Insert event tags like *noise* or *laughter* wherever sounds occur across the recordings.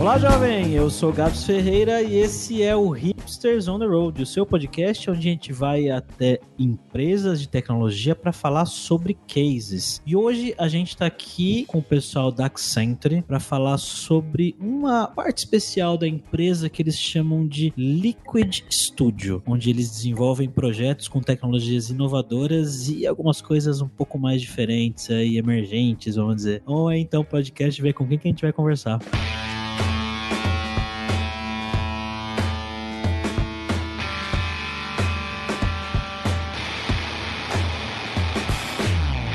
Olá, jovem! Eu sou Gabs Ferreira e esse é o Hipsters on the Road, o seu podcast onde a gente vai até empresas de tecnologia para falar sobre cases. E hoje a gente está aqui com o pessoal da Accenture para falar sobre uma parte especial da empresa que eles chamam de Liquid Studio, onde eles desenvolvem projetos com tecnologias inovadoras e algumas coisas um pouco mais diferentes e emergentes, vamos dizer. Ou é então podcast ver com quem que a gente vai conversar.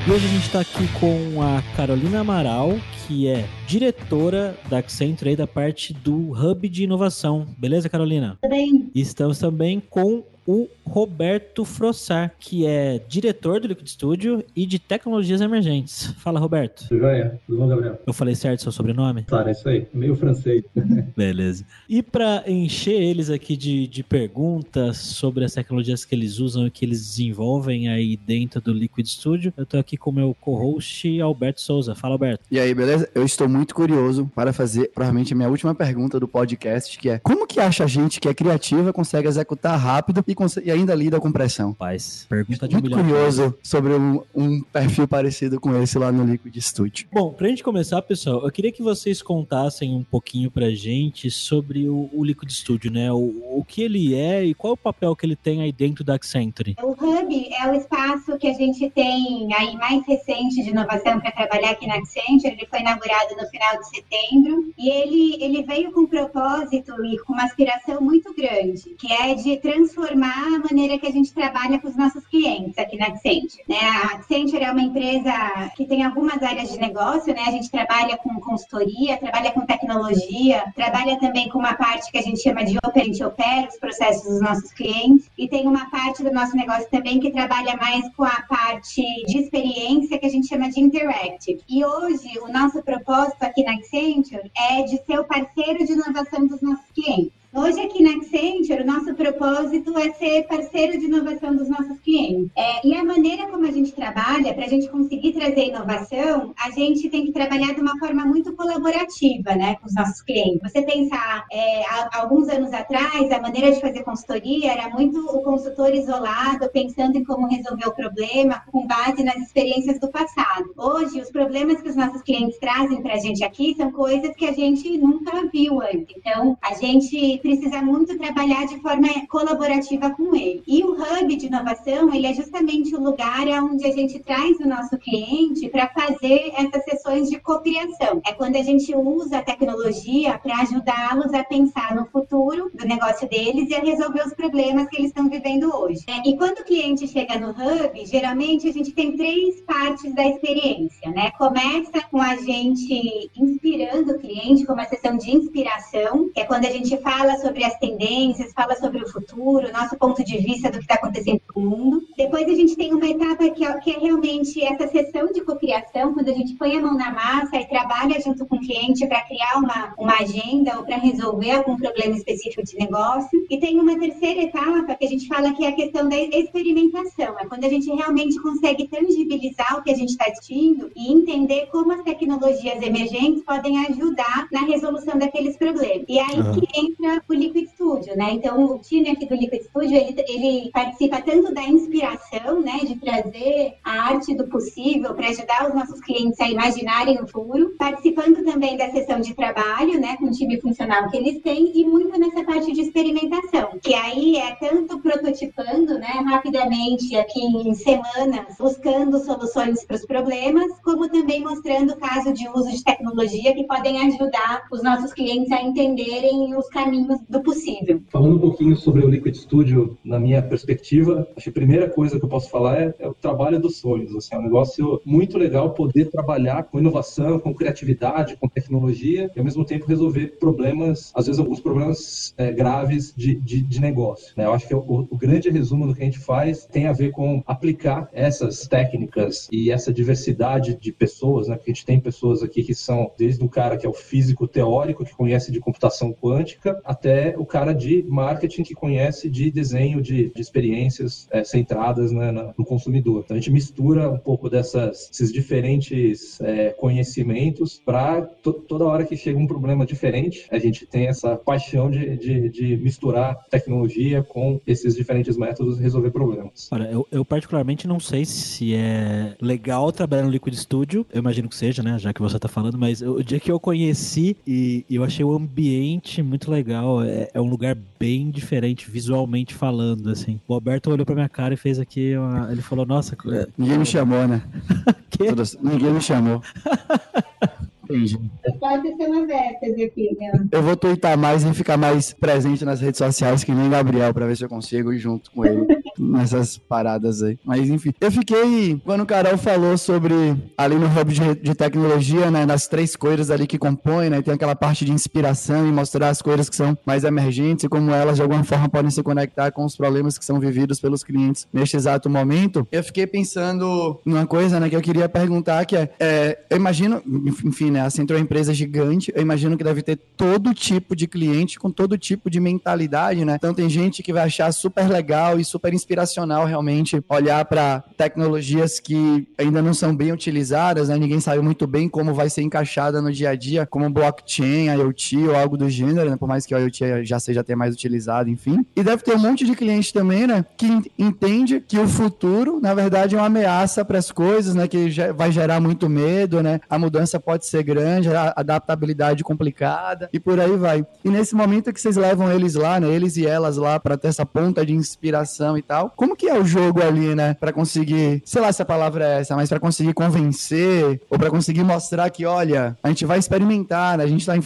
E hoje a gente está aqui com a Carolina Amaral, que é diretora da Accenture aí da parte do Hub de Inovação. Beleza, Carolina? Tudo bem. Estamos também com o Roberto Frossar, que é diretor do Liquid Studio e de tecnologias emergentes. Fala, Roberto. Tudo? Tudo bom, Gabriel? Eu falei certo seu sobrenome? Claro, é isso aí. Meio francês. *laughs* Beleza. E para encher eles aqui de, de perguntas sobre as tecnologias que eles usam e que eles desenvolvem aí dentro do Liquid Studio, eu tô aqui com o meu co-host Alberto Souza. Fala, Alberto. E aí, beleza? Eu estou muito curioso para fazer, provavelmente, a minha última pergunta do podcast, que é como que acha a gente que é criativa, consegue executar rápido e, e ainda lida com pressão? Paz, pergunta de um Muito milhão. curioso sobre um, um perfil parecido com esse lá no Liquid Studio. Bom, pra gente começar, pessoal, eu queria que vocês contassem um pouquinho pra gente sobre o, o Liquid Studio, né? O, o que ele é e qual é o papel que ele tem aí dentro da Accenture. O Hub é o espaço que a gente tem aí mais recente de inovação para trabalhar aqui na Accenture. Ele foi inaugurado no final de setembro e ele, ele veio com um propósito e com uma aspiração muito grande, que é de transformar a maneira que a gente trabalha com os nossos clientes aqui na Accenture. Né? A Accenture é uma empresa que tem algumas áreas de negócio, né? A gente trabalha com consultoria, trabalha com tecnologia, trabalha também com uma parte que a gente chama de Open, a gente opera os processos dos nossos clientes e tem uma parte do nosso negócio também que trabalha mais com a parte de experiência que a gente chama de interactive. E hoje o nosso propósito aqui na Accenture é de ser o parceiro de inovação dos nossos clientes. Hoje aqui na Accenture, o nosso propósito é ser parceiro de inovação dos nossos clientes. É, e a maneira como gente trabalha, para a gente conseguir trazer inovação, a gente tem que trabalhar de uma forma muito colaborativa né, com os nossos clientes. Você pensar, é, há, alguns anos atrás, a maneira de fazer consultoria era muito o consultor isolado, pensando em como resolver o problema, com base nas experiências do passado. Hoje, os problemas que os nossos clientes trazem para a gente aqui são coisas que a gente nunca viu antes. Então, a gente precisa muito trabalhar de forma colaborativa com ele. E o hub de inovação, ele é justamente o lugar onde a gente traz o nosso cliente para fazer essas sessões de cocriação. É quando a gente usa a tecnologia para ajudá-los a pensar no futuro do negócio deles e a resolver os problemas que eles estão vivendo hoje. É, e quando o cliente chega no hub, geralmente a gente tem três partes da experiência, né? Começa com a gente inspirando o cliente, com uma sessão de inspiração, que é quando a gente fala sobre as tendências, fala sobre o futuro, nosso ponto de vista do que está acontecendo no mundo. Depois a gente tem uma etapa que é, que é realmente essa sessão de cocriação, quando a gente põe a mão na massa e trabalha junto com o cliente para criar uma, uma agenda ou para resolver algum problema específico de negócio. E tem uma terceira etapa que a gente fala que é a questão da experimentação, é quando a gente realmente consegue tangibilizar o que a gente está assistindo e entender como as tecnologias emergentes podem ajudar na resolução daqueles problemas. E aí Uhum. que entra o Liquid Studio, né? Então, o time aqui do Liquid Studio, ele, ele participa tanto da inspiração, né, de trazer a arte do possível para ajudar os nossos clientes a imaginarem o futuro, participando também da sessão de trabalho, né, com o time funcional que eles têm e muito nessa parte de experimentação, que aí é tanto prototipando, né, rapidamente aqui em semanas, buscando soluções para os problemas, como também mostrando caso de uso de tecnologia que podem ajudar os nossos clientes a entenderem os caminhos do possível. Falando um pouquinho sobre o Liquid Studio, na minha perspectiva, acho que a primeira coisa que eu posso falar é, é o trabalho dos sonhos. Assim, é um negócio muito legal poder trabalhar com inovação, com criatividade, com tecnologia e ao mesmo tempo resolver problemas, às vezes alguns problemas é, graves de, de, de negócio. Né? Eu acho que o, o grande resumo do que a gente faz tem a ver com aplicar essas técnicas e essa diversidade de pessoas, né? A gente tem pessoas aqui que são desde o cara que é o físico teórico, que conhece de computação quântica, até o cara cara de marketing que conhece de desenho de, de experiências é, centradas né, no consumidor. Então a gente mistura um pouco dessas, esses diferentes é, conhecimentos para to, toda hora que chega um problema diferente, a gente tem essa paixão de, de, de misturar tecnologia com esses diferentes métodos e resolver problemas. Olha, eu, eu particularmente não sei se é legal trabalhar no Liquid Studio, eu imagino que seja, né, já que você está falando, mas o dia que eu conheci e, eu achei o ambiente muito legal, é, é, um lugar bem diferente visualmente falando, assim. O Alberto olhou pra minha cara e fez aqui, uma, ele falou, nossa... É, Ninguém me chamou, né? *laughs* Ninguém me chamou. *laughs* Entendi. Pode ser uma beta, Zefinho. Eu vou twittar mais e ficar mais presente nas redes sociais que nem Gabriel, pra ver se eu consigo ir junto com ele *laughs* nessas paradas aí. Mas enfim, eu fiquei, quando o Carol falou sobre ali no hub de, de tecnologia, né, nas três coisas ali que compõem, né, tem aquela parte de inspiração e mostrar as coisas que são mais emergentes e como elas de alguma forma podem se conectar com os problemas que são vividos pelos clientes neste exato momento. Eu fiquei pensando numa coisa, né, que eu queria perguntar, que é, é eu imagino, enfim, né? A Centro é uma empresa gigante, eu imagino que deve ter todo tipo de cliente com todo tipo de mentalidade, né? Então tem gente que vai achar super legal e super inspiracional realmente olhar para tecnologias que ainda não são bem utilizadas, né? Ninguém sabe muito bem como vai ser encaixada no dia a dia, como blockchain, IoT ou algo do gênero, né? Por mais que o IoT já seja até mais utilizado, enfim. E deve ter um monte de cliente também, né? Que entende que o futuro, na verdade, é uma ameaça para as coisas, né? Que vai gerar muito medo, né? A mudança pode ser grande, adaptabilidade complicada e por aí vai. E nesse momento que vocês levam eles lá, né, eles e elas lá para ter essa ponta de inspiração e tal, como que é o jogo ali, né, para conseguir, sei lá se a palavra é essa, mas para conseguir convencer ou para conseguir mostrar que, olha, a gente vai experimentar, né, a gente tá em,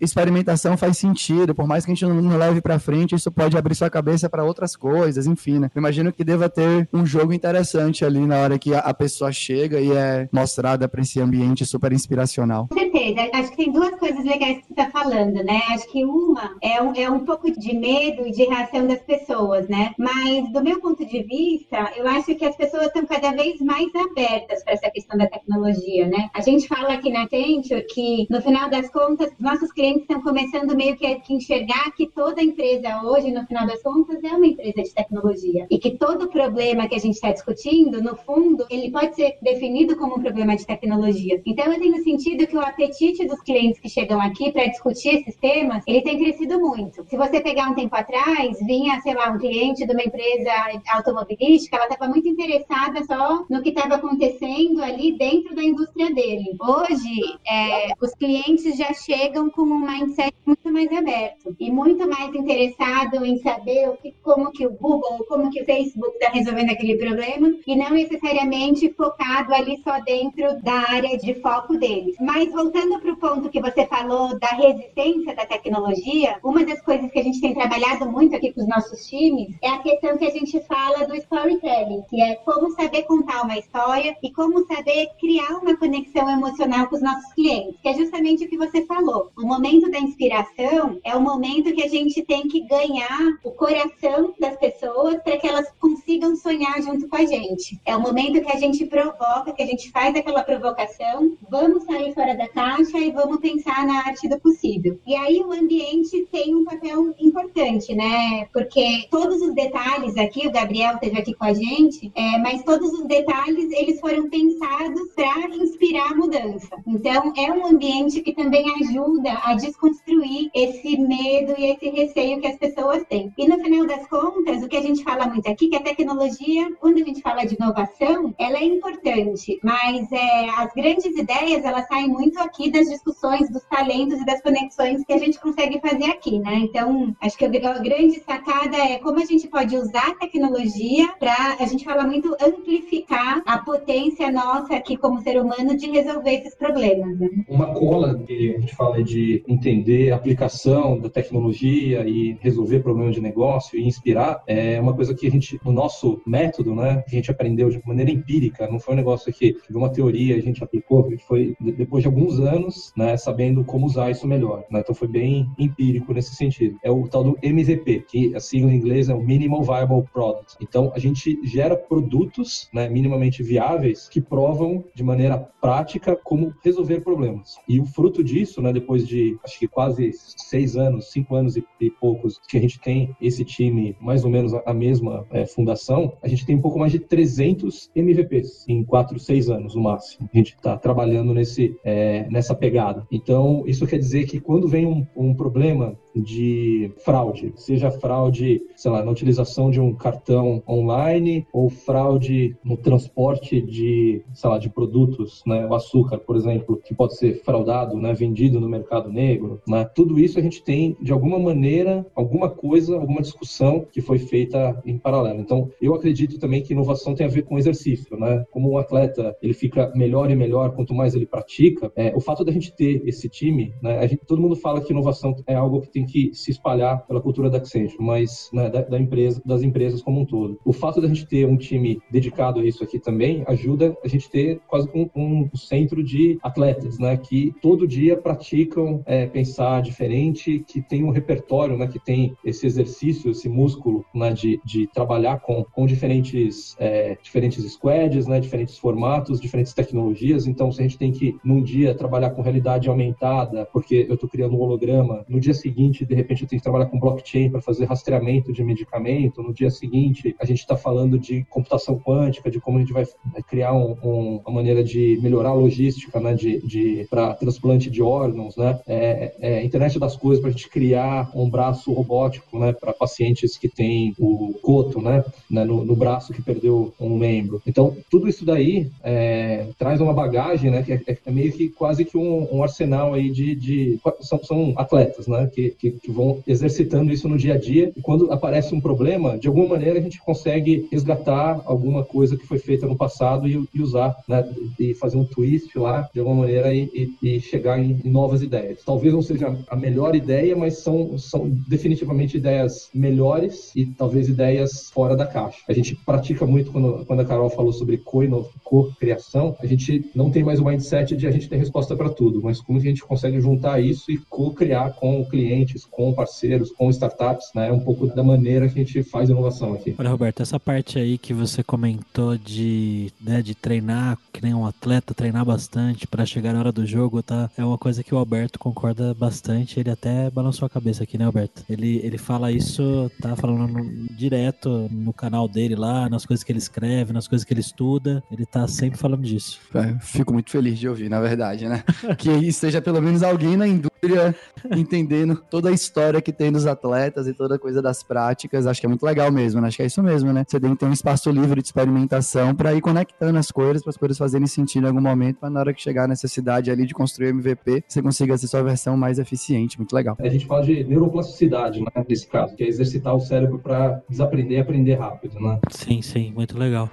experimentação faz sentido, por mais que a gente não, leve para frente, isso pode abrir sua cabeça para outras coisas, enfim, né? Eu imagino que deva ter um jogo interessante ali na hora que a, a pessoa chega e é mostrada para esse ambiente super inspirador Com certeza. Acho que tem duas coisas legais que você está falando, né? Acho que uma é um, é um pouco de medo e de reação das pessoas, né? Mas, do meu ponto de vista, eu acho que as pessoas estão cada vez mais abertas para essa questão da tecnologia, né? A gente fala aqui na Accenture que, no final das contas, nossos clientes estão começando meio que a enxergar que toda empresa hoje, no final das contas, é uma empresa de tecnologia. E que todo problema que a gente está discutindo, no fundo, ele pode ser definido como um problema de tecnologia. Então, eu tenho sentido que o apetite dos clientes que chegam aqui para discutir esses temas, ele tem crescido muito. Se você pegar um tempo atrás, vinha, sei lá, um cliente de uma empresa automobilística, ela estava muito interessada só no que estava acontecendo ali dentro da indústria dele. Hoje, é, os clientes já chegam com um mindset muito mais aberto e muito mais interessado em saber o que, como que o Google, como que o Facebook está resolvendo aquele problema e não necessariamente focado ali só dentro da área de foco dele Mas voltando para o ponto que você falou da resistência da tecnologia, uma das coisas que a gente tem trabalhado muito aqui com os nossos times é a questão que a gente fala do storytelling, que é como saber contar uma história e como saber criar uma conexão emocional com os nossos clientes, que é justamente o que você falou. O momento da inspiração é o momento que a gente tem que ganhar o coração das pessoas para que elas consigam sonhar junto com a gente. É o momento que a gente provoca, que a gente faz aquela provocação, vamos sair fora da caixa e vamos pensar na arte do possível. E aí o ambiente tem um papel importante, né? Porque todos os detalhes aqui, o Gabriel esteve aqui com a gente, é, mas todos os detalhes eles foram pensados para inspirar a mudança. Então é um ambiente que também ajuda a desconstruir esse medo e esse receio que as pessoas têm. E no final das contas, o que a gente fala muito aqui, que a tecnologia, quando a gente fala de inovação, ela é importante, mas é, as grandes ideias elas saem muito aqui das discussões dos talentos e das conexões que a gente consegue fazer aqui, né? Então, acho que a grande sacada é como a gente pode usar a tecnologia para, a gente fala muito, amplificar a potência nossa aqui como ser humano de resolver esses problemas. Né? Uma cola que a gente fala de entender a aplicação da tecnologia e resolver problemas de negócio e inspirar é uma coisa que a gente, no nosso método, né, a gente aprendeu de maneira empírica, não foi um negócio que, de uma teoria a gente aplicou, foi depois de alguns anos, né, sabendo como usar isso melhor. Né? Então foi bem empírico nesse sentido. É o tal do MVP, que a sigla em inglês é o Minimal Viable Product. Então, a gente gera produtos né, minimamente viáveis que provam de maneira prática como resolver problemas. E o fruto disso, né, depois de acho que quase seis anos, cinco anos e, e poucos que a gente tem esse time, mais ou menos a, a mesma é, fundação, a gente tem um pouco mais de 300 MVPs em quatro, seis anos no máximo. A gente está trabalhando nesse, é, nessa pegada. Então, isso quer dizer que quando vem um, um problema de fraude, seja fraude, sei lá, na utilização de um cartão online ou fraude no transporte de, sei lá, de produtos, né, o açúcar, por exemplo, que pode ser fraudado, né, vendido no mercado negro, né? Tudo isso a gente tem de alguma maneira, alguma coisa, alguma discussão que foi feita em paralelo. Então, eu acredito também que inovação tem a ver com exercício, né? Como um atleta, ele fica melhor e melhor quanto mais ele pratica. É, o fato da gente ter esse time, né? A gente, todo mundo fala que inovação é algo que tem que se espalhar pela cultura da Accenture, mas né, da, da, empresa, das empresas como um todo. O fato da gente ter um time dedicado a isso aqui também ajuda a gente ter quase um, um centro de atletas, né, que todo dia praticam é, pensar diferente, que tem um repertório, né, que tem esse exercício, esse músculo, né, de, de trabalhar com, com diferentes é, diferentes squads, né, diferentes formatos, diferentes tecnologias. Então, se a gente tem que num dia trabalhar com realidade aumentada, porque eu estou criando um holograma, no dia seguinte de repente, eu tenho que trabalhar com blockchain para fazer rastreamento de medicamento. No dia seguinte, a gente está falando de computação quântica, de como a gente vai criar um, um, uma maneira de melhorar a logística, né, de, de para transplante de órgãos, né, é, é, internet das coisas para a gente criar um braço robótico, né, para pacientes que têm o coto, né, né no, no, braço que perdeu um membro. Então, tudo isso daí é, traz uma bagagem, né, que é, é meio que quase que um, um arsenal aí de, de são, são atletas, né, que, que, que, vão exercitando isso no dia a dia. E quando aparece um problema, de alguma maneira a gente consegue resgatar alguma coisa que foi feita no passado e, e usar, né? E fazer um twist lá, de alguma maneira, e, e, e chegar em, em, novas ideias. Talvez não seja a melhor ideia, mas são, são definitivamente ideias melhores e talvez ideias fora da caixa. A gente pratica muito quando, quando a Carol falou sobre co-criação, a gente não tem mais o mindset de a gente ter resposta para tudo, mas como a gente consegue juntar isso e co-criar com clientes, com parceiros, com startups, né? É um pouco da maneira que a gente faz inovação aqui. Olha, Roberto, essa parte aí que você comentou de, né, de treinar, que nem um atleta, treinar bastante para chegar na hora do jogo, tá? É uma coisa que o Alberto concorda bastante. Ele até balançou a cabeça aqui, né, Alberto? Ele, ele fala isso, tá falando no, direto no canal dele lá, nas coisas que ele escreve, nas coisas que ele estuda. Ele tá sempre falando disso. É, fico muito feliz de ouvir, na verdade, né? *laughs* que esteja pelo menos alguém na indústria entendendo toda a história que tem dos atletas e toda a coisa das práticas. Acho que é muito legal mesmo, né? Acho que é isso mesmo, né? Você tem que ter um espaço livre de experimentação para ir conectando as coisas, para as coisas fazerem sentido em algum momento, para na hora que chegar a necessidade ali de construir MVP, você consiga ser sua versão mais eficiente. Muito legal. A gente fala de neuroplasticidade, né? Nesse caso, que é exercitar o cérebro para desaprender e aprender rápido, né? Sim, sim, muito legal.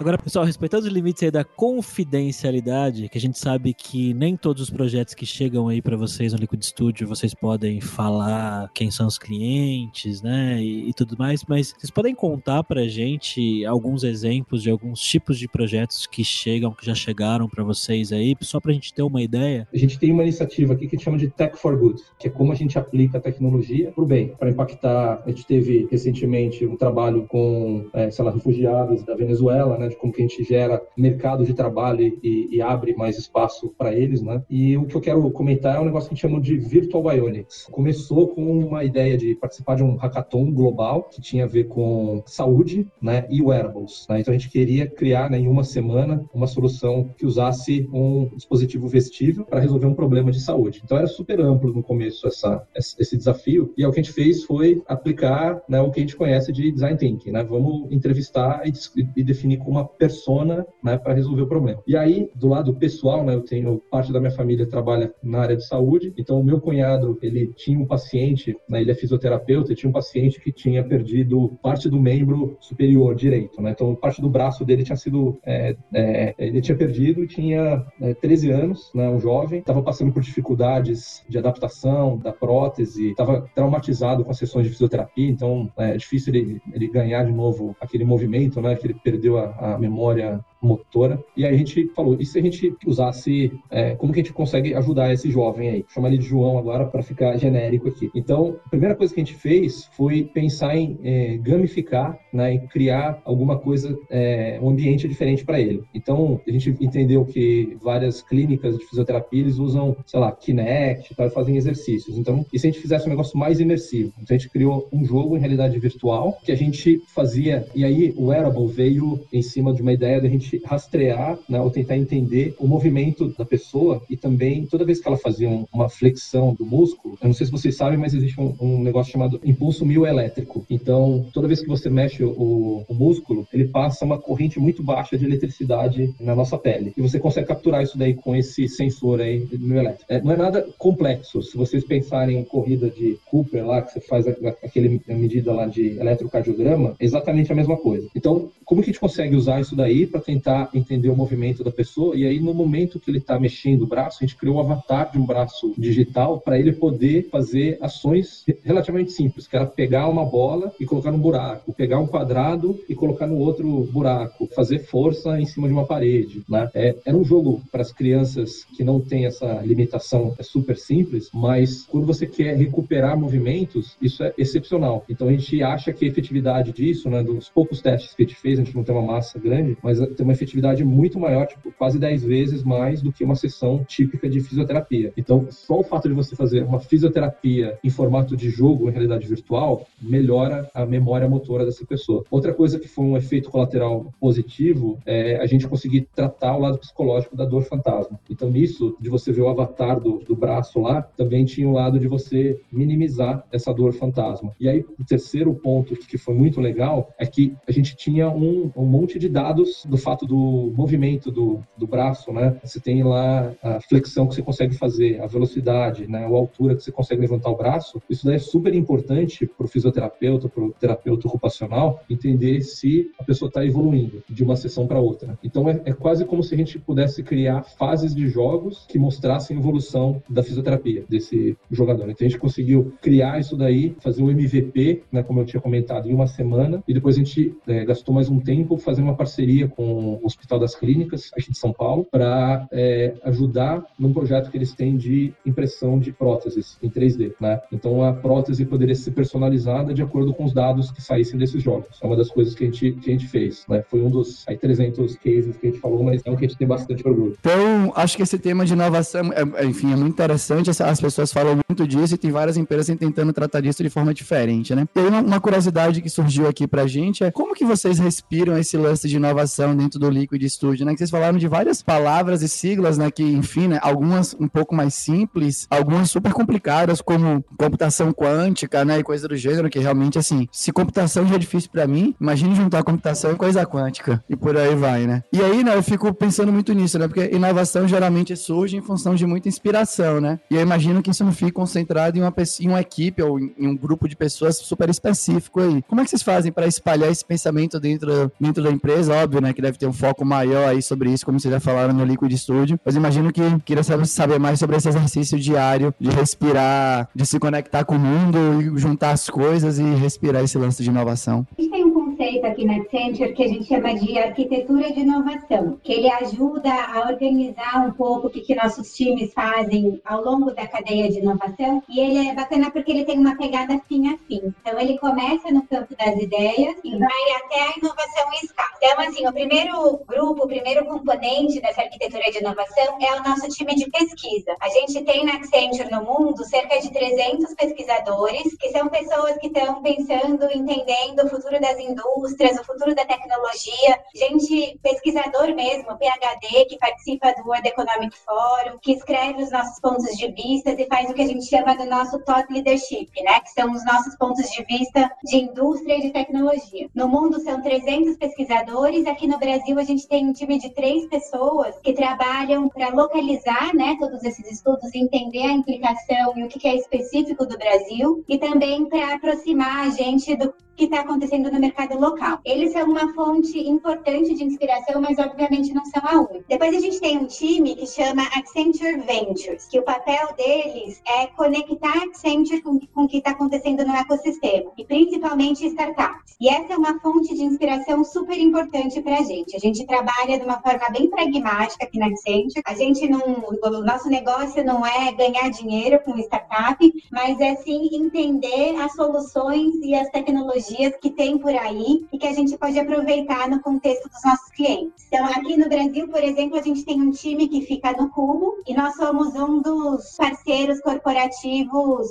Agora, pessoal, respeitando os limites aí da confidencialidade, que a gente sabe que nem todos os projetos que chegam aí para vocês no Liquid Studio, vocês podem falar quem são os clientes, né, e, e, tudo mais, mas vocês podem contar pra gente alguns exemplos de alguns tipos de projetos que chegam, que já chegaram para vocês aí, só pra gente ter uma ideia? A gente tem uma iniciativa aqui que chama de Tech for Good, que é como a gente aplica a tecnologia pro bem, para impactar. A gente teve recentemente um trabalho com, é, sei lá, refugiados da Venezuela, né, de como que a gente gera mercado de trabalho e, e abre mais espaço para eles, né? E o que eu quero comentar é um negócio que a gente chama de Virtual Bionics. Começou com uma ideia de participar de um hackathon global que tinha a ver com saúde, né, e wearables. Né? Então a gente queria criar, né, em uma semana, uma solução que usasse um dispositivo vestível para resolver um problema de saúde. Então era super amplo no começo essa, esse desafio e o que a gente fez foi aplicar, né, o que a gente conhece de design thinking, né? Vamos entrevistar e, e definir como uma persona né, para resolver o problema. E aí, do lado pessoal, né, eu tenho parte da minha família trabalha na área de saúde, então o meu cunhado, ele tinha um paciente, né, ele é fisioterapeuta, e tinha um paciente que tinha perdido parte do membro superior direito, né, então parte do braço dele tinha sido, é, é, ele tinha perdido e tinha é, 13 anos, né, um jovem, estava passando por dificuldades de adaptação da prótese, estava traumatizado com as sessões de fisioterapia, então é difícil ele, ele ganhar de novo aquele movimento, né, que ele perdeu a, a memória motora. E aí a gente falou, e se a gente usasse, é, como que a gente consegue ajudar esse jovem aí? Chama ele de João agora para ficar genérico aqui. Então, a primeira coisa que a gente fez foi pensar em é, gamificar, né, em criar alguma coisa, é, um ambiente diferente para ele. Então, a gente entendeu que várias clínicas de fisioterapia eles usam, sei lá, Kinect, tá, fazem exercícios. Então, e se a gente fizesse um negócio mais imersivo? Então, a gente criou um jogo em realidade virtual que a gente fazia, e aí o Wearable veio em cima de uma ideia de a gente rastrear, né, ou tentar entender o movimento da pessoa e também toda vez que ela fazia uma flexão do músculo, eu não sei se vocês sabem, mas existe um, um negócio chamado impulso mioelétrico. Então, toda vez que você mexe o, o músculo, ele passa uma corrente muito baixa de eletricidade na nossa pele. E você consegue capturar isso daí com esse sensor aí mioelétrico. É, não é nada complexo. Se vocês pensarem em corrida de Cooper lá, que você faz aquele medida lá de eletrocardiograma, é exatamente a mesma coisa. Então, como que a gente consegue usar isso daí para tentar entender o movimento da pessoa? E aí, no momento que ele está mexendo o braço, a gente criou um avatar de um braço digital para ele poder fazer ações relativamente simples, que era pegar uma bola e colocar no buraco, pegar um quadrado e colocar no outro buraco, fazer força em cima de uma parede, né? É, era um jogo para as crianças que não tem essa limitação, é super simples, mas quando você quer recuperar movimentos, isso é excepcional. Então a gente acha que a efetividade disso, né, dos poucos testes que a gente fez, a gente não tem uma massa grande, mas tem uma efetividade muito maior, tipo, quase 10 vezes mais do que uma sessão típica de fisioterapia. Então, só o fato de você fazer uma fisioterapia em formato de jogo, em realidade virtual, melhora a memória motora dessa pessoa. Outra coisa que foi um efeito colateral positivo é a gente conseguir tratar o lado psicológico da dor fantasma. Então, nisso, de você ver o avatar do, do braço lá, também tinha o lado de você minimizar essa dor fantasma. E aí, o terceiro ponto que foi muito legal é que a gente tinha um, um monte de dados do fato do movimento do, do braço, né? Você tem lá a flexão que você consegue fazer, a velocidade, né? A altura que você consegue levantar o braço. Isso daí é super importante para o fisioterapeuta, para o terapeuta ocupacional, entender se a pessoa está evoluindo de uma sessão para outra. Então, é, é quase como se a gente pudesse criar fases de jogos que mostrassem a evolução da fisioterapia desse jogador. Então, a gente conseguiu criar isso daí, fazer um MVP, né? Como eu tinha comentado, em uma semana, e depois a gente é, gastou mais um tempo fazendo uma parceria com o Hospital das Clínicas, aqui de São Paulo, para é, ajudar num projeto que eles têm de impressão de próteses em 3D, né? Então a prótese poderia ser personalizada de acordo com os dados que saíssem desses jogos. É uma das coisas que a gente, que a gente fez, né? Foi um dos aí, 300 cases que a gente falou, mas é um que a gente tem bastante orgulho. Então, acho que esse tema de inovação, é, é enfim, é muito interessante. As pessoas falam muito disso e tem várias empresas tentando tratar disso de forma diferente, né? E aí, uma curiosidade que surgiu aqui pra gente é como que vocês respiram esse lance de inovação dentro do Liquid Studio, né? Que vocês falaram de várias palavras e siglas, né? Que, enfim, né? Algumas um pouco mais simples, algumas super complicadas, como computação quântica, né? E coisa do gênero, que realmente, assim, se computação já é difícil para mim, imagine juntar computação e coisa quântica. E por aí vai, né? E aí, né? Eu fico pensando muito nisso, né? Porque inovação geralmente surge em função de muita inspiração, né? E eu imagino que isso não fique concentrado em uma, em uma equipe ou em um grupo de pessoas super específico aí. Como é que vocês fazem para espalhar esse pensamento dentro, dentro da empresa? Óbvio, né? Que deve ter um foco maior aí sobre isso, como vocês já falaram no Liquid Studio. Mas imagino que queria saber mais sobre esse exercício diário de respirar, de se conectar com o mundo e juntar as coisas e respirar esse lance de inovação. A gente tem um conceito aqui na Accenture que a gente chama de arquitetura de inovação, que ele ajuda a organizar um pouco o que, que nossos times fazem ao longo da cadeia de inovação. E ele é bacana porque ele tem uma pegada fim a fim. Então, ele começa no campo das ideias e vai até a inovação em escala. Então, assim, o primeiro grupo, o primeiro componente dessa arquitetura de inovação é o nosso time de pesquisa. A gente tem na Accenture no mundo cerca de 300 pesquisadores, que são pessoas que estão pensando, entendendo o futuro das indústrias, o futuro da tecnologia. Gente, pesquisador mesmo, PhD, que participa do World Economic Forum, que escreve os nossos pontos de vista e faz o que a gente chama do nosso thought leadership, né? Que são os nossos pontos de vista de indústria e de tecnologia. No mundo são 300 pesquisadores, aqui no Brasil a gente tem um time de três pessoas que trabalham para localizar, né, todos esses estudos, entender a implicação e o que é específico do Brasil e também para aproximar a gente do que está acontecendo no mercado local. Eles são uma fonte importante de inspiração, mas obviamente não são a única. Depois a gente tem um time que chama Accenture Ventures, que o papel deles é conectar Accenture com, com o que está acontecendo no ecossistema, e principalmente startups. E essa é uma fonte de inspiração super importante para a gente. A gente trabalha de uma forma bem pragmática aqui na Accenture. A gente não, o nosso negócio não é ganhar dinheiro com startup, mas é sim entender as soluções e as tecnologias que tem por aí e que a gente pode aproveitar no contexto dos nossos clientes. Então, aqui no Brasil, por exemplo, a gente tem um time que fica no Cubo e nós somos um dos parceiros corporativos,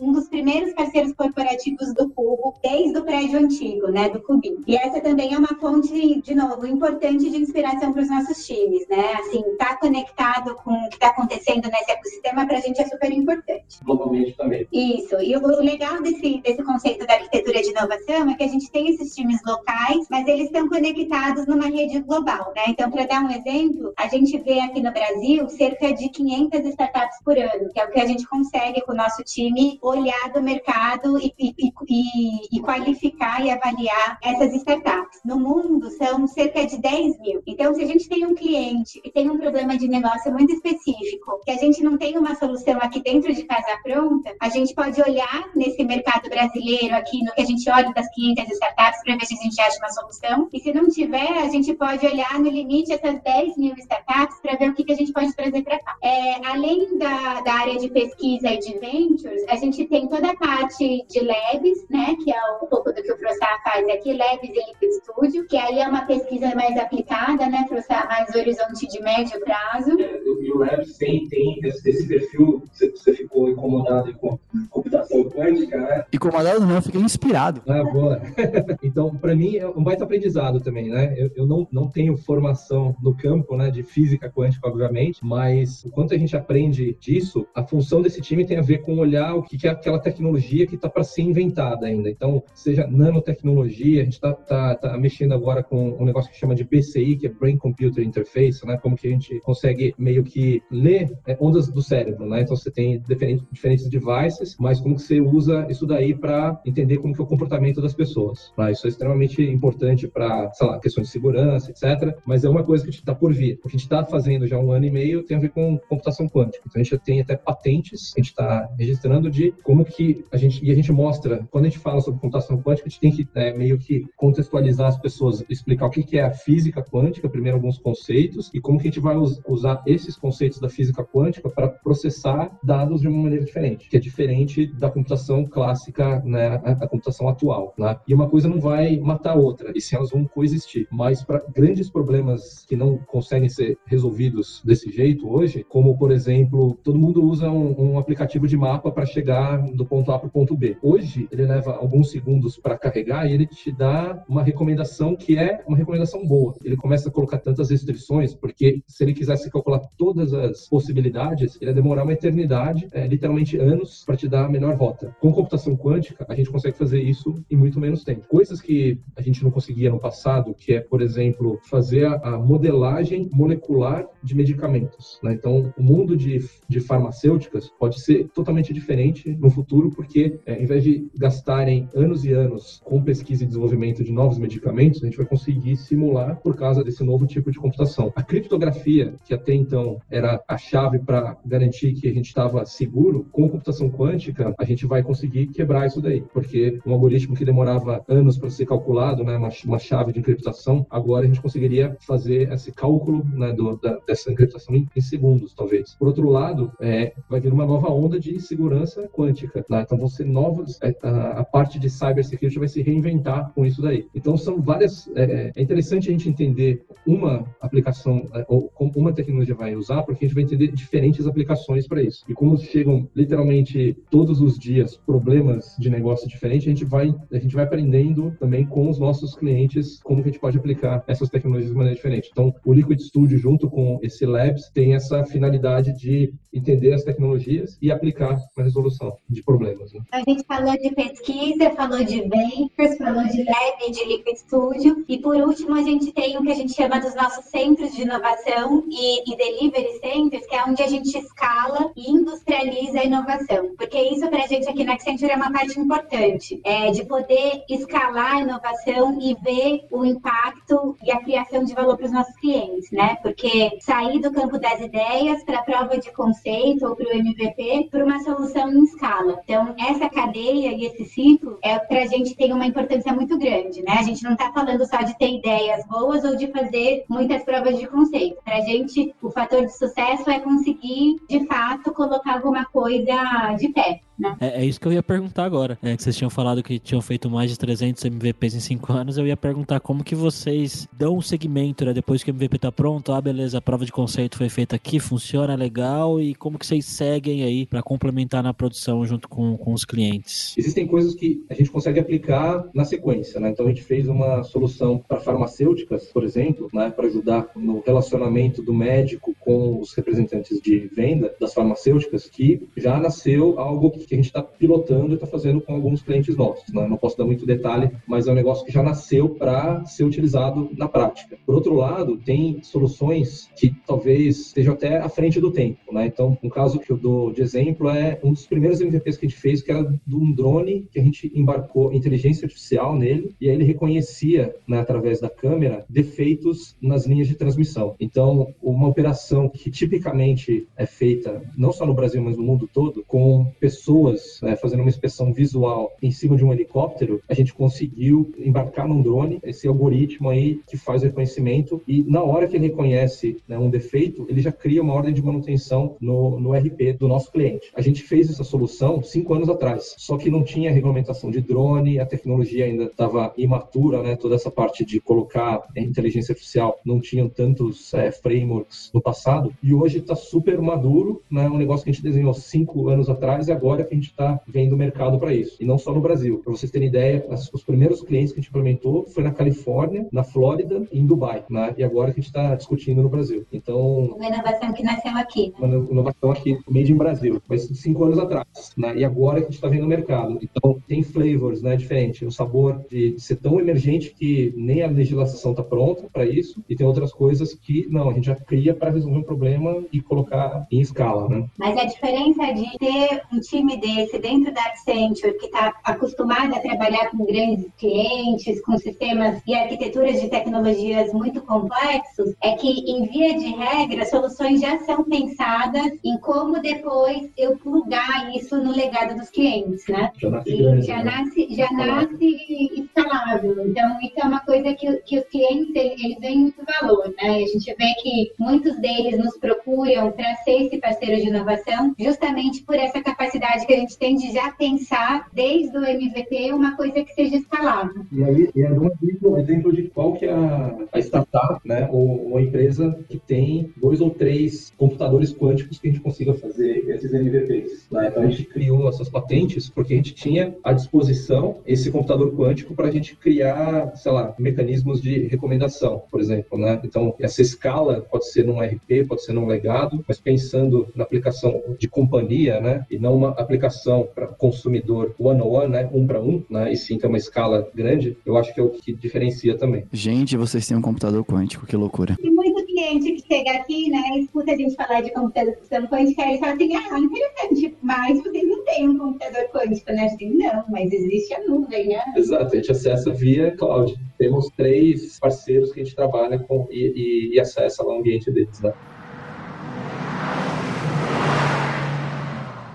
um dos primeiros parceiros corporativos do Cubo desde o prédio antigo, né, do Cubinho. E essa também é uma fonte, de novo, importante de inspiração para os nossos times, né? Assim, tá conectado com o que está acontecendo nesse ecossistema para a gente é super importante. Globalmente também. Isso. E o legal desse, desse conceito da arquitetura de inovação é que a gente tem esses times locais, mas eles estão conectados numa rede global, né? Então, para dar um exemplo, a gente vê aqui no Brasil cerca de 500 startups por ano, que é o que a gente consegue com o nosso time olhar do mercado e, e, e, e qualificar e avaliar essas startups. No mundo, são cerca de 10 mil. Então, se a gente tem um cliente que tem um problema de negócio muito específico, que a gente não tem uma solução aqui dentro de casa pronta, a gente pode olhar nesse mercado brasileiro aqui, no que a gente olha das 500 startups, para ver se a gente acha uma solução. E se não tiver, a gente pode olhar no limite essas 10 mil startups para ver o que, que a gente pode trazer para cá. É, além da, da área de pesquisa e de ventures, a gente tem toda a parte de labs, né, que é um pouco do que o Frostar faz aqui, labs e Liquid Studio, que aí é uma pesquisa mais aplicada, né, Frostar, mais horizonte de médio prazo. É, e o labs tem, tem esse, esse perfil, você, você ficou incomodado com computação quântica, né? Incomodado não, eu fiquei inspirado. Ah, boa. *laughs* então, para mim, é um baita aprendizado também, né? Eu, eu, não, não tenho formação no campo né, de física quântica, obviamente, mas o quanto a gente aprende disso, a função desse time tem a ver com olhar o que é aquela tecnologia que está para ser inventada ainda. Então, seja nanotecnologia, a gente está tá, tá mexendo agora com um negócio que chama de BCI, que é Brain Computer Interface, né? Como que a gente consegue meio que ler é, ondas do cérebro, né? Então, você tem diferentes, diferentes devices, mas como que você usa isso daí para entender como que é o comportamento das pessoas. Tá? É extremamente importante para, sei lá, questões de segurança, etc. Mas é uma coisa que a gente está por vir. O que a gente está fazendo já há um ano e meio tem a ver com computação quântica. Então a gente já tem até patentes, a gente está registrando de como que a gente e a gente mostra quando a gente fala sobre computação quântica, a gente tem que é, meio que contextualizar as pessoas, explicar o que, que é a física quântica, primeiro alguns conceitos e como que a gente vai usar esses conceitos da física quântica para processar dados de uma maneira diferente, que é diferente da computação clássica, né, a, a computação atual. Né? E uma coisa não vai matar a outra, e sim elas vão coexistir. Mas para grandes problemas que não conseguem ser resolvidos desse jeito hoje, como por exemplo, todo mundo usa um, um aplicativo de mapa para chegar do ponto A para o ponto B. Hoje ele leva alguns segundos para carregar e ele te dá uma recomendação que é uma recomendação boa. Ele começa a colocar tantas restrições porque se ele quisesse calcular todas as possibilidades, ele ia demorar uma eternidade, é, literalmente anos, para te dar a melhor rota. Com computação quântica, a gente consegue fazer isso em muito menos tempo. Coisas que a gente não conseguia no passado, que é, por exemplo, fazer a, modelagem molecular de medicamentos. Né? Então, o mundo de, de farmacêuticas pode ser totalmente diferente no futuro, porque é, em vez de gastarem anos e anos com pesquisa e desenvolvimento de novos medicamentos, a gente vai conseguir simular por causa desse novo tipo de computação. A criptografia, que até então era a chave para garantir que a gente estava seguro, com computação quântica, a gente vai conseguir quebrar isso daí, porque um algoritmo que demorava anos para ser calculado, né, uma, uma, chave de encriptação, agora a gente conseguiria fazer esse cálculo né, do, da, dessa encriptação em, em, segundos, talvez. Por outro lado, é, vai vir uma nova onda de segurança quântica. Né? Então vão ser novos, é, a, a, parte de cybersecurity vai se reinventar com isso daí. Então são várias. É, é interessante a gente entender uma aplicação é, ou como uma tecnologia vai usar, porque a gente vai entender diferentes aplicações para isso. E como chegam literalmente todos os dias problemas de negócio diferentes, a gente vai a gente vai aprendendo também com os nossos clientes como que a gente pode aplicar essas tecnologias de maneira diferente. Então, o Liquid Studio junto com esse Labs tem essa finalidade de entender as tecnologias e aplicar na resolução de problemas. Né? A gente falou de pesquisa, falou de ventures, falou de Lab, de Liquid Studio e por último a gente tem o que a gente chama dos nossos centros de inovação e, e delivery centers, que é onde a gente escala e industrializa a inovação, porque isso para a gente aqui na Accenture é uma parte importante, é, de poder escalar a inovação e ver o impacto e a criação de valor para os nossos clientes, né? Porque sair do campo das ideias para a prova de conceito ou para o MVP para uma solução em escala. Então, essa cadeia e esse ciclo é para a gente tem uma importância muito grande, né? A gente não está falando só de ter ideias boas ou de fazer muitas provas de conceito. Para a gente, o fator de sucesso é conseguir, de fato, colocar alguma coisa de pé. É, é, isso que eu ia perguntar agora. É, que vocês tinham falado que tinham feito mais de 300 MVPs em 5 anos. Eu ia perguntar como que vocês dão um segmento, né? Depois que o MVP tá pronto, ah, beleza, a prova de conceito foi feita aqui, funciona legal. E como que vocês seguem aí para complementar na produção junto com, com os clientes? Existem coisas que a gente consegue aplicar na sequência, né? Então a gente fez uma solução para farmacêuticas, por exemplo, né? Para ajudar no relacionamento do médico com os representantes de venda das farmacêuticas, que já nasceu algo que que a gente está pilotando e está fazendo com alguns clientes nossos. Né? Não posso dar muito detalhe, mas é um negócio que já nasceu para ser utilizado na prática. Por outro lado, tem soluções que talvez estejam até à frente do tempo. Né? Então, um caso que eu dou de exemplo é um dos primeiros MVPs que a gente fez, que era de um drone que a gente embarcou inteligência artificial nele e aí ele reconhecia, né, através da câmera, defeitos nas linhas de transmissão. Então, uma operação que tipicamente é feita não só no Brasil, mas no mundo todo, com pessoas pessoas né, fazendo uma inspeção visual em cima de um helicóptero, a gente conseguiu embarcar num drone esse algoritmo aí que faz o reconhecimento e na hora que ele reconhece né, um defeito, ele já cria uma ordem de manutenção no, no RP do nosso cliente. A gente fez essa solução cinco anos atrás, só que não tinha regulamentação de drone, a tecnologia ainda estava imatura, né, toda essa parte de colocar inteligência artificial não tinham tantos é, frameworks no passado e hoje está super maduro, né, um negócio que a gente desenhou cinco anos atrás e agora que a gente está vendo o mercado para isso. E não só no Brasil. Para vocês terem ideia, os primeiros clientes que a gente implementou foi na Califórnia, na Flórida e em Dubai. Né? E agora que a gente está discutindo no Brasil. Então. Uma inovação que nasceu aqui. Né? Uma inovação aqui, made in Brasil. Mas cinco anos atrás. Né? E agora que a gente está vendo o mercado. Então, tem flavors né, diferentes. O sabor de ser tão emergente que nem a legislação está pronta para isso. E tem outras coisas que, não, a gente já cria para resolver um problema e colocar em escala. Né? Mas a diferença de ter um time desse dentro da Accenture, que está acostumada a trabalhar com grandes clientes, com sistemas e arquiteturas de tecnologias muito complexos, é que, em via de regra, soluções já são pensadas em como depois eu plugar isso no legado dos clientes, né? Já nasce, grande, já, né? nasce já nasce escalável. Então, isso é uma coisa que, que os clientes, eles veem muito valor, né? A gente vê que muitos deles nos procuram para ser esse parceiro de inovação, justamente por essa capacidade que que a gente tem de já pensar desde o MVP uma coisa que seja escalável. E aí, é um exemplo, exemplo de qual que é a, a startup, né, ou, ou, a empresa que tem dois ou três computadores quânticos que a gente consiga fazer esses MVPs. Né? Então a gente criou essas patentes porque a gente tinha à disposição esse computador quântico para a gente criar, sei lá, mecanismos de recomendação, por exemplo, né? Então essa escala pode ser num RP, pode ser num legado, mas pensando na aplicação de companhia, né, e não uma aplicação para consumidor one-on-one, né, um para um, né, e sim ter uma escala grande, eu acho que é o que diferencia também. Gente, vocês têm um computador quântico, que loucura. E muito cliente que chega aqui, né, escuta a gente falar de computador quântico e fala assim, ah, interessante, mas vocês não têm um computador quântico, né? Assim, não, mas existe a nuvem, né? Exato, a gente acessa via cloud. Temos três parceiros que a gente trabalha com e, e, e acessa lá o ambiente deles, né?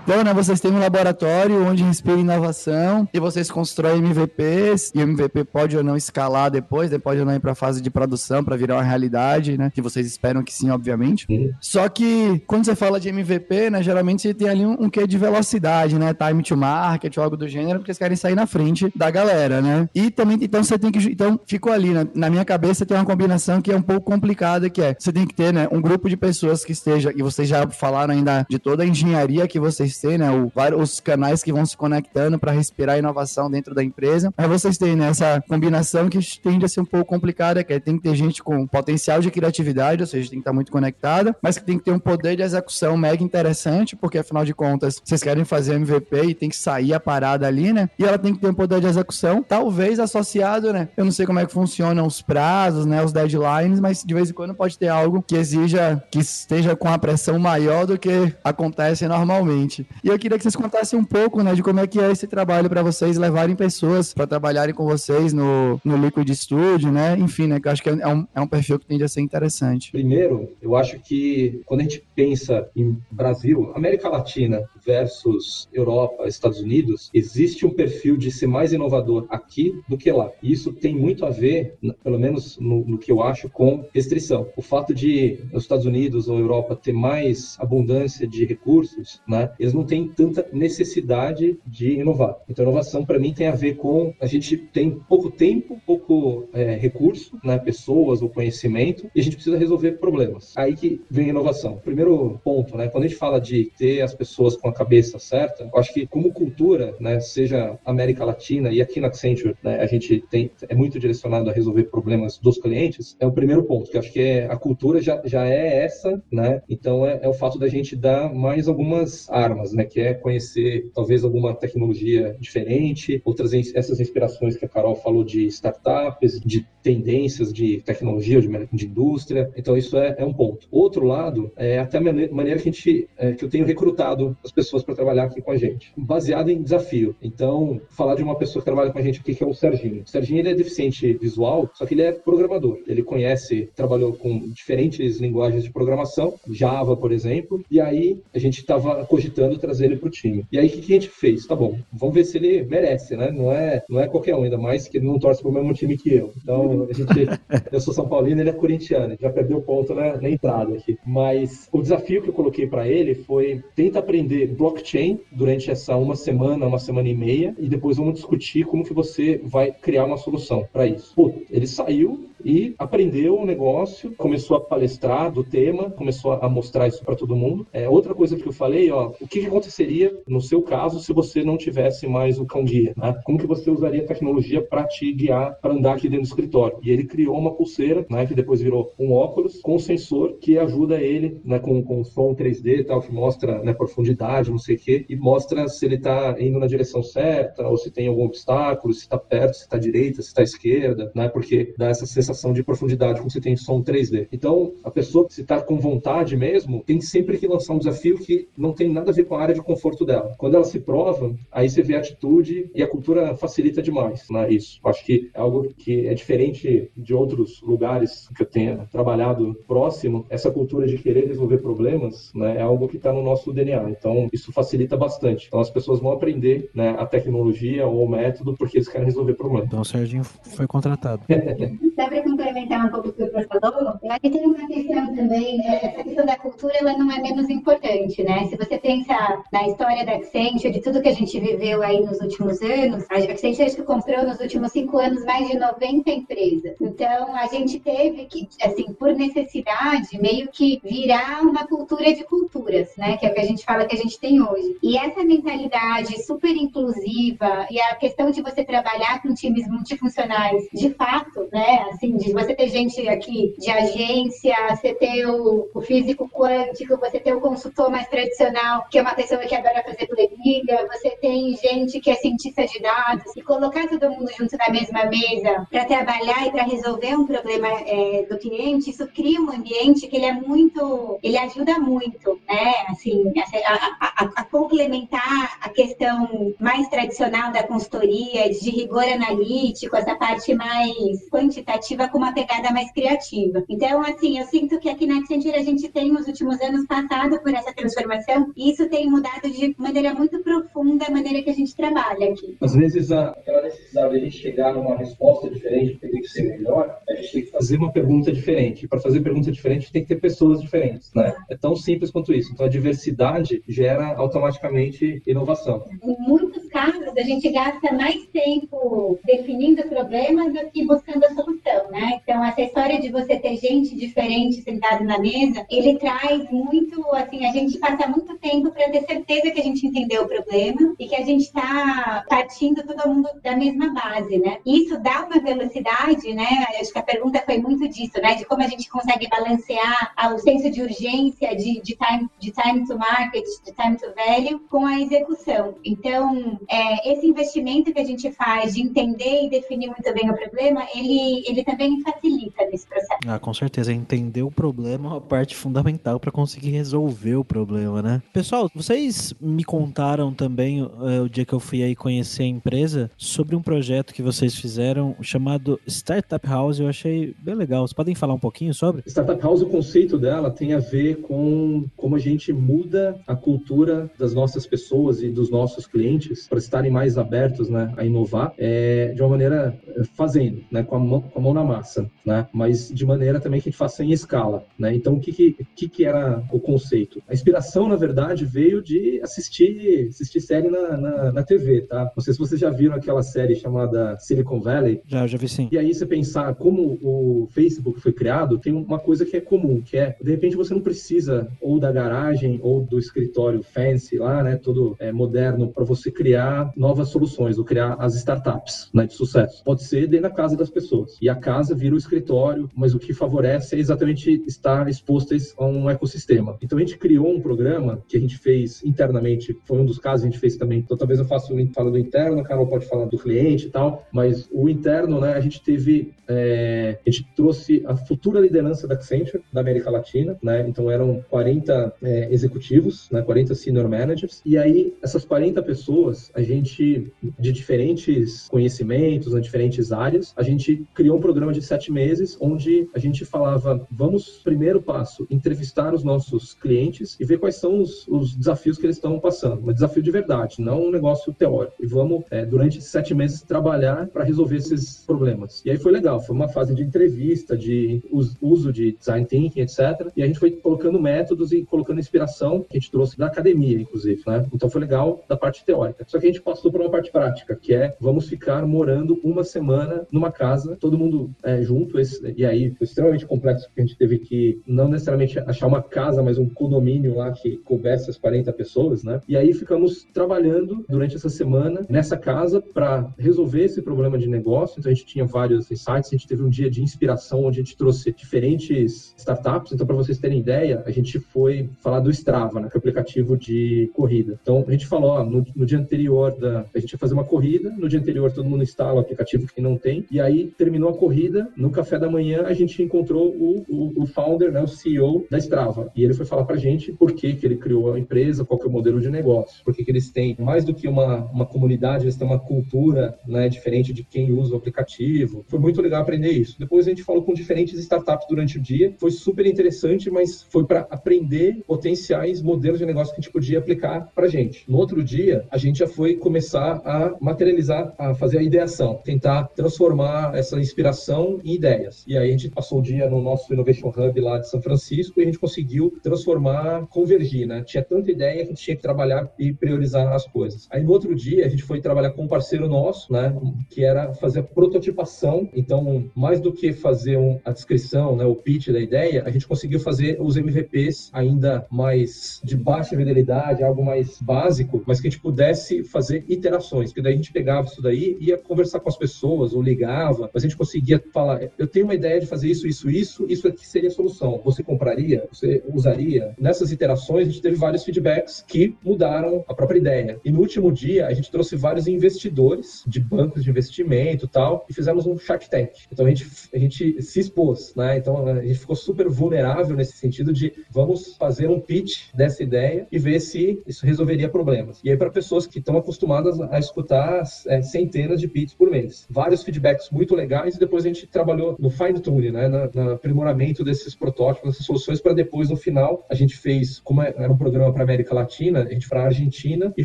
Então, né, vocês têm um laboratório onde inspira inovação e vocês constroem MVPs e o MVP pode ou não escalar depois, né, pode ou não ir para a fase de produção para virar uma realidade, né? Que vocês esperam que sim, obviamente. Sim. Só que quando você fala de MVP, né, geralmente você tem ali um, um quê de velocidade, né? Time to market ou algo do gênero, porque eles querem sair na frente da galera, né? E também, então você tem que. Então, ficou ali, né? na minha cabeça tem uma combinação que é um pouco complicada, que é você tem que ter, né, um grupo de pessoas que esteja, e vocês já falaram ainda de toda a engenharia que vocês ser, né? O, os canais que vão se conectando para respirar inovação dentro da empresa. Aí vocês têm né, essa combinação que tende a ser um pouco complicada, que é, tem que ter gente com potencial de criatividade, ou seja, tem que estar muito conectada, mas que tem que ter um poder de execução mega interessante, porque afinal de contas, vocês querem fazer MVP e tem que sair a parada ali, né? E ela tem que ter um poder de execução, talvez associado, né? Eu não sei como é que funcionam os prazos, né? Os deadlines, mas de vez em quando pode ter algo que exija que esteja com a pressão maior do que acontece normalmente. E eu queria que vocês contassem um pouco, né, de como é que é esse trabalho para vocês levarem pessoas para trabalharem com vocês no, no Liquid Studio, né? Enfim, né, que eu acho que é um, é um perfil que tende a ser interessante. Primeiro, eu acho que quando a gente pensa em Brasil, América Latina versus Europa, Estados Unidos, existe um perfil de ser mais inovador aqui do que lá. E isso tem muito a ver, pelo menos no, no que eu acho, com restrição. O fato de os Estados Unidos ou Europa ter mais abundância de recursos, né, eles não têm tanta necessidade de inovar. Então, inovação para mim tem a ver com a gente tem pouco tempo, pouco é, recurso, né, pessoas ou conhecimento, e a gente precisa resolver problemas. Aí que vem inovação. Primeiro ponto, né, quando a gente fala de ter as pessoas com a cabeça certa, eu acho que como cultura, né, seja América Latina e aqui na Accenture, né, a gente tem é muito direcionado a resolver problemas dos clientes, é o primeiro ponto, que eu acho que é a cultura já, já é essa, né? Então é, é o fato da gente dar mais algumas armas, né, que é conhecer talvez alguma tecnologia diferente, outras essas inspirações que a Carol falou de startups, de tendências de tecnologia, de, de indústria. Então isso é, é, um ponto. Outro lado é até a maneira que a gente é, que eu tenho recrutado as pessoas para trabalhar aqui com a gente, baseado em desafio. Então falar de uma pessoa que trabalha com a gente aqui que é o Serginho. O Serginho ele é deficiente visual, só que ele é programador. Ele conhece, trabalhou com diferentes linguagens de programação, Java, por exemplo, e aí a gente estava cogitando trazer ele para o time. E aí o que, que, a gente fez? Tá bom, vamos ver se ele merece, né? Não é, não é qualquer um, ainda mais que ele não torce para o mesmo time que eu. Então a gente, *laughs* eu sou São Paulino, ele é corintiano, já perdeu ponto na, na entrada aqui. Mas o desafio que eu coloquei para ele foi tenta aprender blockchain durante essa uma semana, uma semana e meia, e depois vamos discutir como que você vai criar uma solução para isso. Pô, ele saiu e aprendeu o negócio, começou a palestrar do tema, começou a mostrar isso para todo mundo. É, outra coisa que eu falei, ó, o que, aconteceria no seu caso se você não tivesse mais o cão guia, né? Como que você usaria a tecnologia para te guiar para andar aqui dentro do escritório? E ele criou uma pulseira, né, que depois virou um óculos com um sensor que ajuda ele, né, com, com som 3D e tal, que mostra né, profundidade, não sei o quê, e mostra se ele está indo na direção certa ou se tem algum obstáculo, se está perto, se está direita, se está esquerda, né? Porque dá essa sensação sensação de profundidade quando você tem som 3D. Então, a pessoa que está com vontade mesmo, tem sempre que lançar um desafio que não tem nada a ver com a área de conforto dela. Quando ela se prova, aí você vê a atitude e a cultura facilita demais, né? Isso. Acho que é algo que é diferente de outros lugares que eu tenha trabalhado próximo. Essa cultura de querer resolver problemas, né, é algo que está no nosso DNA. Então, isso facilita bastante. Então, as pessoas vão aprender, né, a tecnologia ou o método porque eles querem resolver problemas. Então, o Serginho foi contratado. *laughs* complementar um pouco o que o professor falou, eu acho que tem uma questão também, né? essa questão da cultura, ela não é menos importante, né? Se você pensa na história da Accenture, de tudo que a gente viveu aí nos últimos anos, a Accenture acho que comprou nos últimos cinco anos mais de 90 empresas. Então, a gente teve que, assim, por necessidade, meio que virar uma cultura de culturas, né? Que é o que a gente fala que a gente tem hoje. E essa mentalidade super inclusiva e a questão de você trabalhar com times multifuncionais, de fato, né? Assim, de você ter gente aqui de agência, você ter o, o físico quântico, você ter o consultor mais tradicional, que é uma pessoa que adora fazer planilha, você tem gente que é cientista de dados, e colocar todo mundo junto na mesma mesa para trabalhar e para resolver um problema é, do cliente, isso cria um ambiente que ele é muito, ele ajuda muito, né, assim, a, a, a, a complementar a questão mais tradicional da consultoria, de rigor analítico, essa parte mais quantitativa com uma pegada mais criativa. Então, assim, eu sinto que aqui na Accenture a gente tem nos últimos anos passado por essa transformação e isso tem mudado de maneira muito profunda a maneira que a gente trabalha aqui. Às vezes, a, aquela necessidade de a gente chegar numa resposta diferente, que tem que ser melhor, a gente tem que fazer uma pergunta diferente. Para fazer pergunta diferente, tem que ter pessoas diferentes, né? É tão simples quanto isso. Então, a diversidade gera automaticamente inovação. Em muitos casos, a gente gasta mais tempo definindo o problema do que buscando a solução né? Então, essa história de você ter gente diferente sentada na mesa, ele traz muito, assim, a gente passa muito tempo para ter certeza que a gente entendeu o problema e que a gente está partindo todo mundo da mesma base, né? Isso dá uma velocidade, né? Acho que a pergunta foi muito disso, né? De como a gente consegue balancear o senso de urgência, de, de, time, de time to market, de time to value, com a execução. Então, é, esse investimento que a gente faz de entender e definir muito bem o problema, ele, ele também facilita nesse processo. Ah, com certeza. Entender o problema é uma parte fundamental para conseguir resolver o problema, né? Pessoal, vocês me contaram também é, o dia que eu fui aí conhecer a empresa sobre um projeto que vocês fizeram chamado Startup House. Eu achei bem legal. Vocês podem falar um pouquinho sobre? Startup House, o conceito dela tem a ver com como a gente muda a cultura das nossas pessoas e dos nossos clientes para estarem mais abertos né, a inovar é, de uma maneira é, fazendo, né, com, a mão, com a mão na massa, né, mas de maneira também que a gente faça em escala. Né? Então, o que, que, que era o conceito? A inspiração, na verdade, veio de assistir, assistir série na, na, na TV. Tá? Não sei se vocês já viram aquela série chamada Silicon Valley. Já, já vi sim. E aí você pensar como o Facebook foi criado, tem uma coisa que é comum, que é, de repente, você não precisa ou da garagem ou do escritório fancy lá, né, todo é, moderno, para você criar novas soluções, ou criar as startups né, de sucesso. Pode ser dentro da casa das pessoas. E a casa vira o escritório, mas o que favorece é exatamente estar exposto a um ecossistema. Então a gente criou um programa que a gente fez internamente, foi um dos casos que a gente fez também. Então talvez eu faça falo do interno, a Carol pode falar do cliente e tal, mas o interno, né, a gente teve, é, a gente trouxe a futura liderança da Accenture, da América Latina, né, então eram 40 é, executivos, né, 40 senior managers, e aí essas 40 pessoas, a gente, de diferentes conhecimentos, de diferentes áreas, a gente criou um programa de sete meses, onde a gente falava, vamos, primeiro passo, entrevistar os nossos clientes e ver quais são os, os desafios que eles estão passando. Um desafio de verdade, não um negócio teórico. E vamos, é, durante sete meses, trabalhar para resolver esses problemas. E aí foi legal, foi uma fase de entrevista, de uso de design thinking, etc. E a gente foi colocando métodos e colocando inspiração que a gente trouxe da academia, inclusive, né? Então foi legal da parte teórica. Só que a gente passou por uma parte prática, que é vamos ficar morando uma semana numa casa, todo mundo é, junto. Esse, e aí foi extremamente complexo, porque a gente teve que não necessariamente achar uma casa, mas um condomínio lá que coubesse as 40 pessoas, né? E aí ficamos trabalhando durante essa semana nessa casa para resolver esse problema de negócio. Então a gente tinha vários insights, a gente teve um dia de inspiração onde a gente trouxe diferentes startups. Então, para vocês terem ideia, a gente foi falar do Strava, né, que é o aplicativo de corrida. Então, a gente falou, ó, no, no, dia anterior da. A gente ia fazer uma corrida, no dia anterior todo mundo instala o aplicativo que não tem, e aí terminou a corrida, no café da manhã a gente encontrou o, o, o founder, né, o CEO da Strava. E ele foi falar pra gente por que, que ele criou a empresa, qual que é o modelo de negócio, por que, que eles têm, mais do que uma, uma comunidade, eles têm uma cultura né, diferente de quem usa o aplicativo. Foi muito legal aprender isso. Depois a gente falou com diferentes startups durante o dia, foi super interessante, mas foi para aprender potenciais modelos de negócio que a gente podia aplicar para gente. No outro dia, a gente já foi começar a materializar, a fazer a ideação, tentar transformar essa inspiração em ideias. E aí a gente passou o dia no nosso Innovation Hub lá de São Francisco e a gente conseguiu transformar, convergir, né? Tinha tanta ideia que a gente tinha que trabalhar e priorizar as coisas. Aí no outro dia, a gente foi trabalhar com um parceiro nosso, né? Que era fazer a prototipação. Então, mais do que fazer um, a descrição, né? O pitch da ideia, a gente conseguiu fazer os MVPs ainda mais de baixa fidelidade, algo mais básico, mas que a gente pudesse fazer iterações, porque daí a gente pegava isso daí, ia conversar com as pessoas ou ligava, mas a gente conseguia falar, eu tenho uma ideia de fazer isso, isso, isso, isso aqui seria a solução. Você compraria? Você usaria? Nessas iterações a gente teve vários feedbacks que mudaram a própria ideia. E no último dia a gente trouxe vários investidores de bancos de investimento e tal, e fizemos um Shark Tank. Então a gente, a gente se expôs, né? Então a gente ficou super vulnerável nesse sentido de vamos fazer um pitch dessa ideia e ver se isso resolveria problemas. E aí, para pessoas que estão acostumadas a escutar é, centenas de pitches por mês. Vários feedbacks muito legais e depois gente trabalhou no fine tuning, né, no, no aprimoramento desses protótipos, dessas soluções, para depois, no final, a gente fez, como é, era um programa para América Latina, a gente para a Argentina e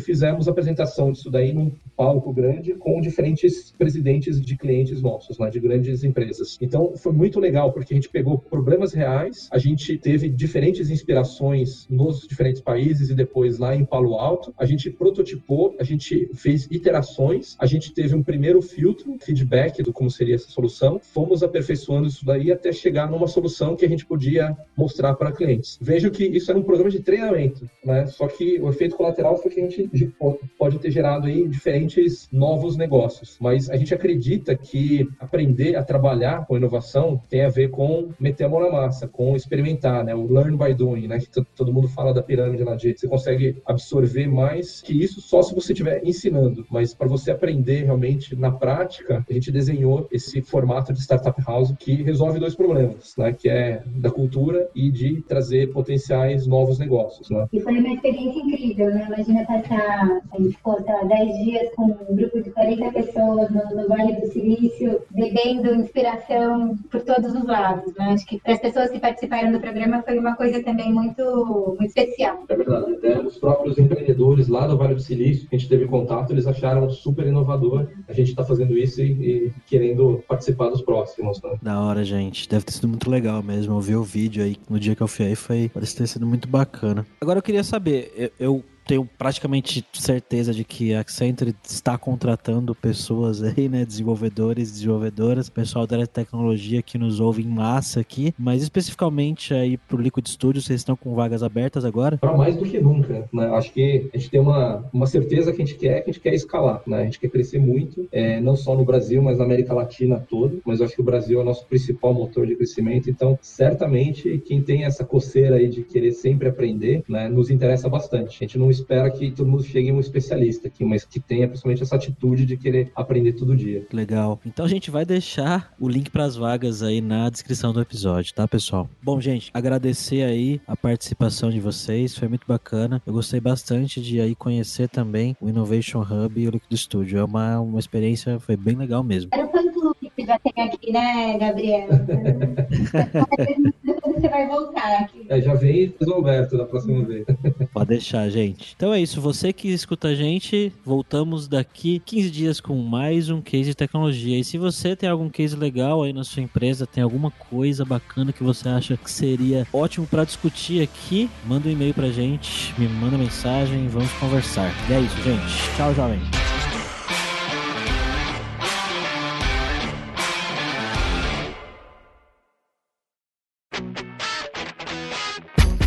fizemos a apresentação disso daí num palco grande com diferentes presidentes de clientes nossos, né, de grandes empresas. Então, foi muito legal, porque a gente pegou problemas reais, a gente teve diferentes inspirações nos diferentes países e depois lá em Palo Alto. A gente prototipou, a gente fez iterações, a gente teve um primeiro filtro, feedback do como seria essa solução, fomos aperfeiçoando isso daí até chegar numa solução que a gente podia mostrar para clientes. Vejo que isso era um programa de treinamento, né? Só que o efeito colateral foi que a gente pode ter gerado aí diferentes novos negócios. Mas a gente acredita que aprender a trabalhar com inovação tem a ver com meter a mão na massa, com experimentar, né? O learn by doing, né? Que todo mundo fala da pirâmide lá de você consegue absorver mais que isso só se você tiver ensinando, mas para você aprender realmente na prática, a gente desenhou esse formato de startup house que resolve dois problemas, né? Que é da cultura e de trazer potenciais novos negócios, né? E foi uma experiência incrível, né? Imagina passar, a gente ficou, sei lá, 10 dias com um grupo de 40 pessoas no, no Vale do Silício, bebendo inspiração por todos os lados, né? Acho que para as pessoas que participaram do programa foi uma coisa também muito, muito especial. É verdade, até os próprios empreendedores lá do Vale do Silício, que a gente teve contato, eles acharam super inovador. A gente está fazendo isso e, e, querendo participar dos próximos, né? Da hora, gente. Deve ter sido muito legal mesmo. Eu vi o vídeo aí no dia que eu fui aí, foi, parece ter sido muito bacana. Agora eu queria saber, eu, eu tenho praticamente certeza de que a Accenture está contratando pessoas aí, né, desenvolvedores, desenvolvedoras, pessoal da tecnologia que nos ouve em massa aqui, mas especificamente aí pro Liquid Studio, vocês estão com vagas abertas agora? Para mais do que nunca, né? Acho que a gente tem uma, uma certeza que a gente quer, que a gente quer escalar, né? A gente quer crescer muito, é, não só no Brasil, mas na América Latina toda, mas acho que o Brasil é o nosso principal motor de crescimento, então certamente quem tem essa coceira aí de querer sempre aprender, né, nos interessa bastante. A gente não espera que todo mundo chegue um especialista aqui, mas que tenha principalmente essa atitude de querer aprender todo dia. Legal. Então a gente vai deixar o link para as vagas aí na descrição do episódio, tá, pessoal? Bom, gente, agradecer aí a participação de vocês, foi muito bacana. Eu gostei bastante de aí conhecer também o Innovation Hub e o Liquid Studio. É uma, uma experiência, foi bem legal mesmo. Era quanto que já tem aqui, né, Gabriel? *laughs* *laughs* você vai voltar aqui. É, já vem Alberto da próxima vez. *laughs* Pode deixar, gente. Então é isso. Você que escuta a gente, voltamos daqui 15 dias com mais um case de tecnologia. E se você tem algum case legal aí na sua empresa, tem alguma coisa bacana que você acha que seria ótimo para discutir aqui, manda um e-mail pra gente, me manda mensagem, vamos conversar. E é isso, gente. Tchau, jovem.